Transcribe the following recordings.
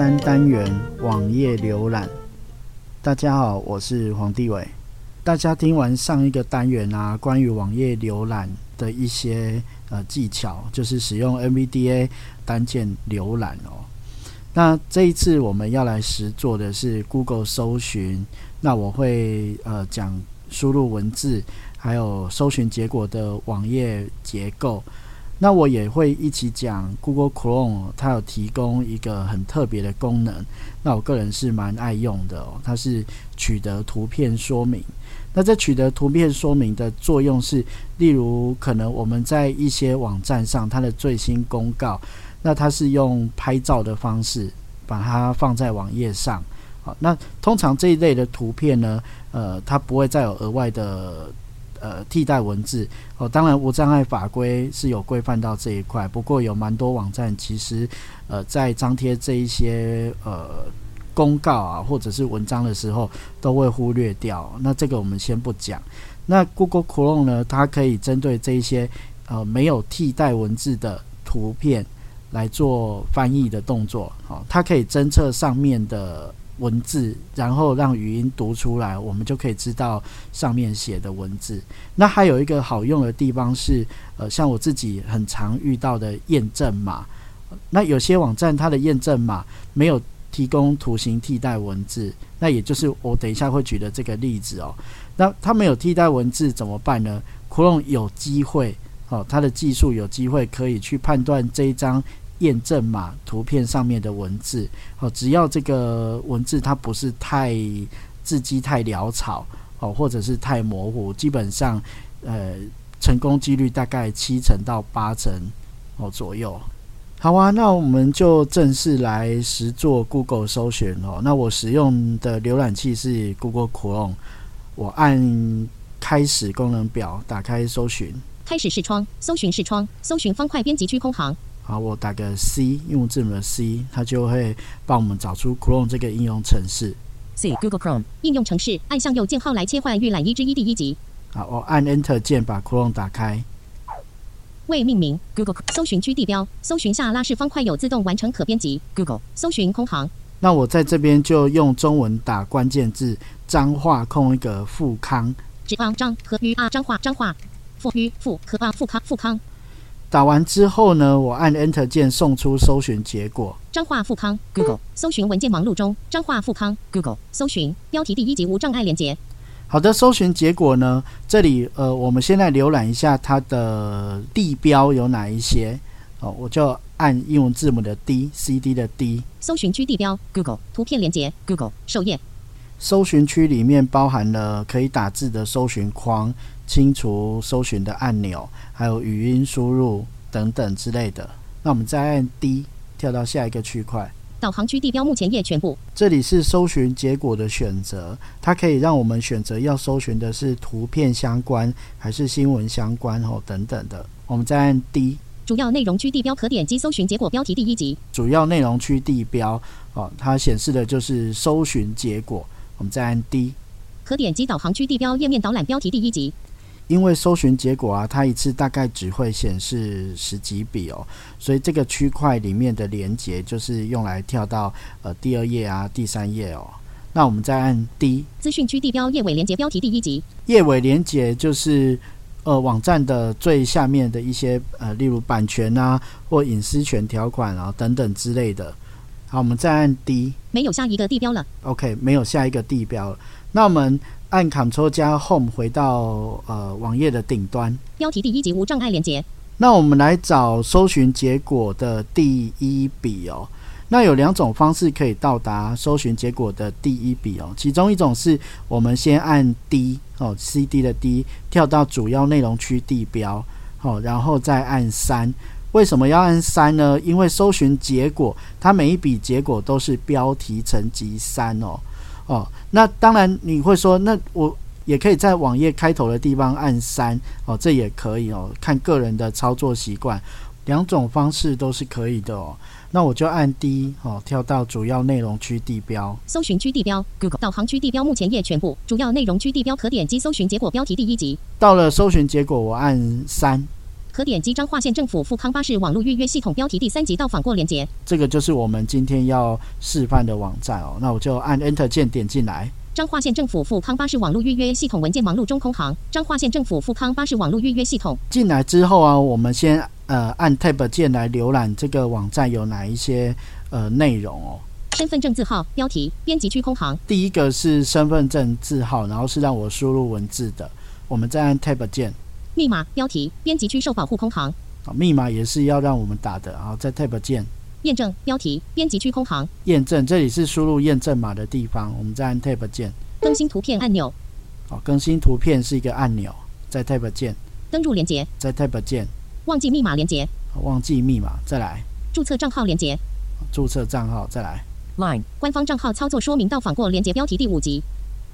三单元网页浏览。大家好，我是黄帝伟。大家听完上一个单元啊，关于网页浏览的一些呃技巧，就是使用 NVDA 单键浏览哦。那这一次我们要来实做的是 Google 搜寻。那我会呃讲输入文字，还有搜寻结果的网页结构。那我也会一起讲 Google Chrome，它有提供一个很特别的功能。那我个人是蛮爱用的哦，它是取得图片说明。那这取得图片说明的作用是，例如可能我们在一些网站上，它的最新公告。那它是用拍照的方式把它放在网页上，好，那通常这一类的图片呢，呃，它不会再有额外的呃替代文字哦。当然，无障碍法规是有规范到这一块，不过有蛮多网站其实呃在张贴这一些呃公告啊或者是文章的时候都会忽略掉。那这个我们先不讲。那 Google Chrome 呢，它可以针对这一些呃没有替代文字的图片。来做翻译的动作，好，它可以侦测上面的文字，然后让语音读出来，我们就可以知道上面写的文字。那还有一个好用的地方是，呃，像我自己很常遇到的验证码，那有些网站它的验证码没有提供图形替代文字，那也就是我等一下会举的这个例子哦。那它没有替代文字怎么办呢？Chrome 有机会，哦，它的技术有机会可以去判断这一张。验证码图片上面的文字，哦，只要这个文字它不是太字迹太潦草，哦，或者是太模糊，基本上，呃，成功几率大概七成到八成哦左右。好啊，那我们就正式来实做 Google 搜寻哦。那我使用的浏览器是 Google Chrome，我按开始功能表，打开搜寻，开始视窗，搜寻视窗，搜寻方块编辑区空行。好，我打个 C，用字母的 C，它就会帮我们找出 Chrome 这个应用程式。C Google Chrome 应用程式，按向右键号来切换预览一之一第一集。好，我按 Enter 键把 Chrome 打开。未命名 Google 搜寻区地标，搜寻下拉式方块有自动完成可编辑。Google 搜寻空行。那我在这边就用中文打关键字，脏话空一个富康。指方张和于啊脏话脏话，富于富和啊富康富康。打完之后呢，我按 Enter 键送出搜寻结果。彰化富康 Google 搜寻文件忙碌中。彰化富康 Google 搜寻标题第一级无障碍连接。好的，搜寻结果呢，这里呃，我们现在浏览一下它的地标有哪一些。哦，我就按英文字母的 D C D 的 D。搜寻区地标 Google 图片连接 Google 首页。搜寻区里面包含了可以打字的搜寻框。清除搜寻的按钮，还有语音输入等等之类的。那我们再按 D 跳到下一个区块。导航区地标目前页全部。这里是搜寻结果的选择，它可以让我们选择要搜寻的是图片相关还是新闻相关哦等等的。我们再按 D。主要内容区地标可点击搜寻结果标题第一集。主要内容区地标哦，它显示的就是搜寻结果。我们再按 D。可点击导航区地标页面导览标题第一集。因为搜寻结果啊，它一次大概只会显示十几笔哦，所以这个区块里面的连接就是用来跳到呃第二页啊、第三页哦。那我们再按 D 资讯区地标页尾连接标题第一集。页尾连接就是呃网站的最下面的一些呃，例如版权啊或隐私权条款啊等等之类的。好，我们再按 D 没有下一个地标了。OK，没有下一个地标了。那我们。按 Ctrl 加 Home 回到呃网页的顶端。标题第一级无障碍连接。那我们来找搜寻结果的第一笔哦。那有两种方式可以到达搜寻结果的第一笔哦。其中一种是我们先按 D 哦，CD 的 D 跳到主要内容区地标。好，然后再按三。为什么要按三呢？因为搜寻结果，它每一笔结果都是标题层级三哦。哦，那当然你会说，那我也可以在网页开头的地方按三哦，这也可以哦，看个人的操作习惯，两种方式都是可以的哦。那我就按 D 哦，跳到主要内容区地标，搜寻区地标，Google 导航区地标，目前页全部，主要内容区地标，可点击搜寻结果标题第一集。到了搜寻结果，我按三。可点击彰化县政府富康巴士网络预约系统标题第三集到访过连接。这个就是我们今天要示范的网站哦。那我就按 Enter 键点进来。彰化县政府富康巴士网络预约系统文件忙碌中空行。彰化县政府富康巴士网络预约系统。进来之后啊，我们先呃按 Tab 键来浏览这个网站有哪一些呃内容哦。身份证字号标题编辑区空行。第一个是身份证字号，然后是让我输入文字的。我们再按 Tab 键。密码标题编辑区受保护空行。啊，密码也是要让我们打的。好，在 Tab 键。验证标题编辑区空行。验证这里是输入验证码的地方。我们再按 Tab 键。更新图片按钮。好，更新图片是一个按钮，在 Tab 键。登录连接。在 Tab 键。忘记密码连接。忘记密码，再来。注册账号连接。注册账号，再来。Line 官方账号操作说明到访过连接标题第五集。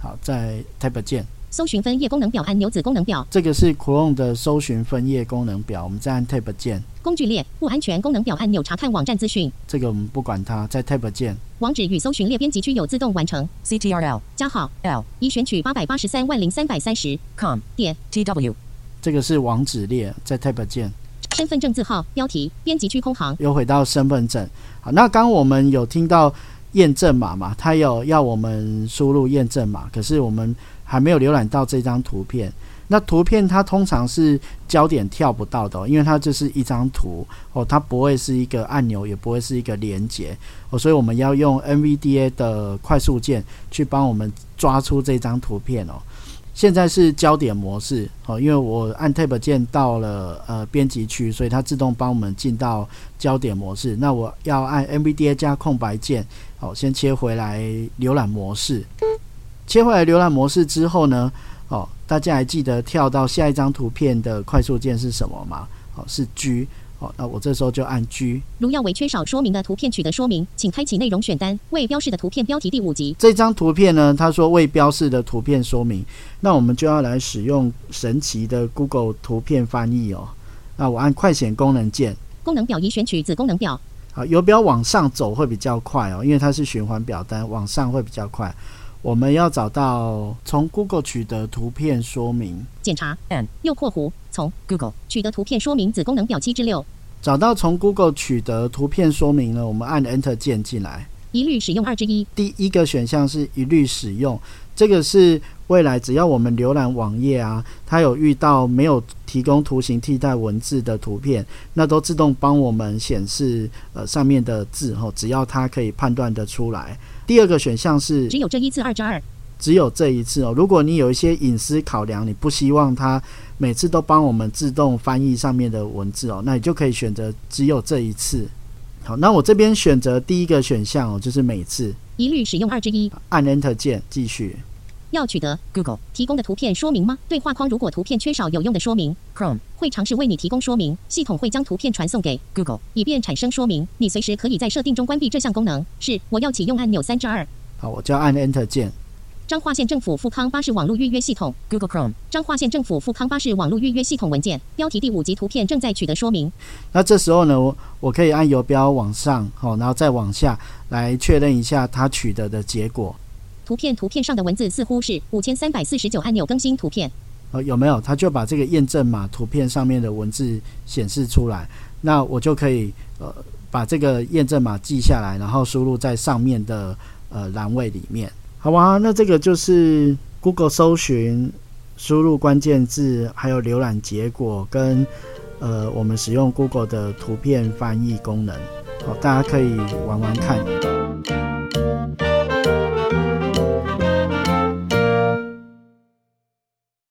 好，在 Tab 键。搜寻分页功能表按钮子功能表，这个是 Chrome 的搜寻分页功能表。我们再按 Tab 键。工具列不安全功能表按钮查看网站资讯。这个我们不管它，在 Tab 键。网址与搜寻列编辑区有自动完成。CTRL 加号 L 已选取八百八十三万零三百三十 com 点 tw。这个是网址列，在 Tab 键。身份证字号标题编辑区空行。又回到身份证。好，那刚我们有听到验证码嘛？它有要我们输入验证码，可是我们。还没有浏览到这张图片，那图片它通常是焦点跳不到的，因为它就是一张图哦，它不会是一个按钮，也不会是一个连接哦，所以我们要用 NVDA 的快速键去帮我们抓出这张图片哦。现在是焦点模式哦，因为我按 Tab 键到了呃编辑区，所以它自动帮我们进到焦点模式。那我要按 NVDA 加空白键，好，先切回来浏览模式。切回来浏览模式之后呢，哦，大家还记得跳到下一张图片的快速键是什么吗？哦，是 G。哦，那我这时候就按 G。如要为缺少说明的图片取得说明，请开启内容选单，未标示的图片标题第五集。这张图片呢，他说未标示的图片说明，那我们就要来使用神奇的 Google 图片翻译哦。那我按快显功能键，功能表已选取子功能表。好，游标往上走会比较快哦，因为它是循环表单，往上会比较快。我们要找到从 Google 取得图片说明检查，N 右括弧从 Google 取得图片说明子功能表七之六。找到从 Google 取得图片说明呢，我们按 Enter 键进来。一律使用二之一。第一个选项是一律使用，这个是未来只要我们浏览网页啊，它有遇到没有提供图形替代文字的图片，那都自动帮我们显示呃上面的字吼，只要它可以判断得出来。第二个选项是只有这一次二之二，只有这一次哦。如果你有一些隐私考量，你不希望它每次都帮我们自动翻译上面的文字哦，那你就可以选择只有这一次。好，那我这边选择第一个选项哦，就是每次一律使用二之一，按 Enter 键继续。要取得 Google 提供的图片说明吗？对话框如果图片缺少有用的说明，Chrome 会尝试为你提供说明。系统会将图片传送给 Google，以便产生说明。你随时可以在设定中关闭这项功能。是，我要启用按钮三至二。好，我就要按 Enter 键。彰化县政府富康巴士网络预约系统 Google Chrome。彰化县政府富康巴士网络预约系统文件标题第五级图片正在取得说明。那这时候呢，我我可以按游标往上，好，然后再往下来确认一下它取得的结果。图片图片上的文字似乎是五千三百四十九按钮更新图片。呃，有没有？他就把这个验证码图片上面的文字显示出来，那我就可以呃把这个验证码记下来，然后输入在上面的呃栏位里面。好吧，那这个就是 Google 搜寻输入关键字，还有浏览结果跟呃我们使用 Google 的图片翻译功能。好，大家可以玩玩看。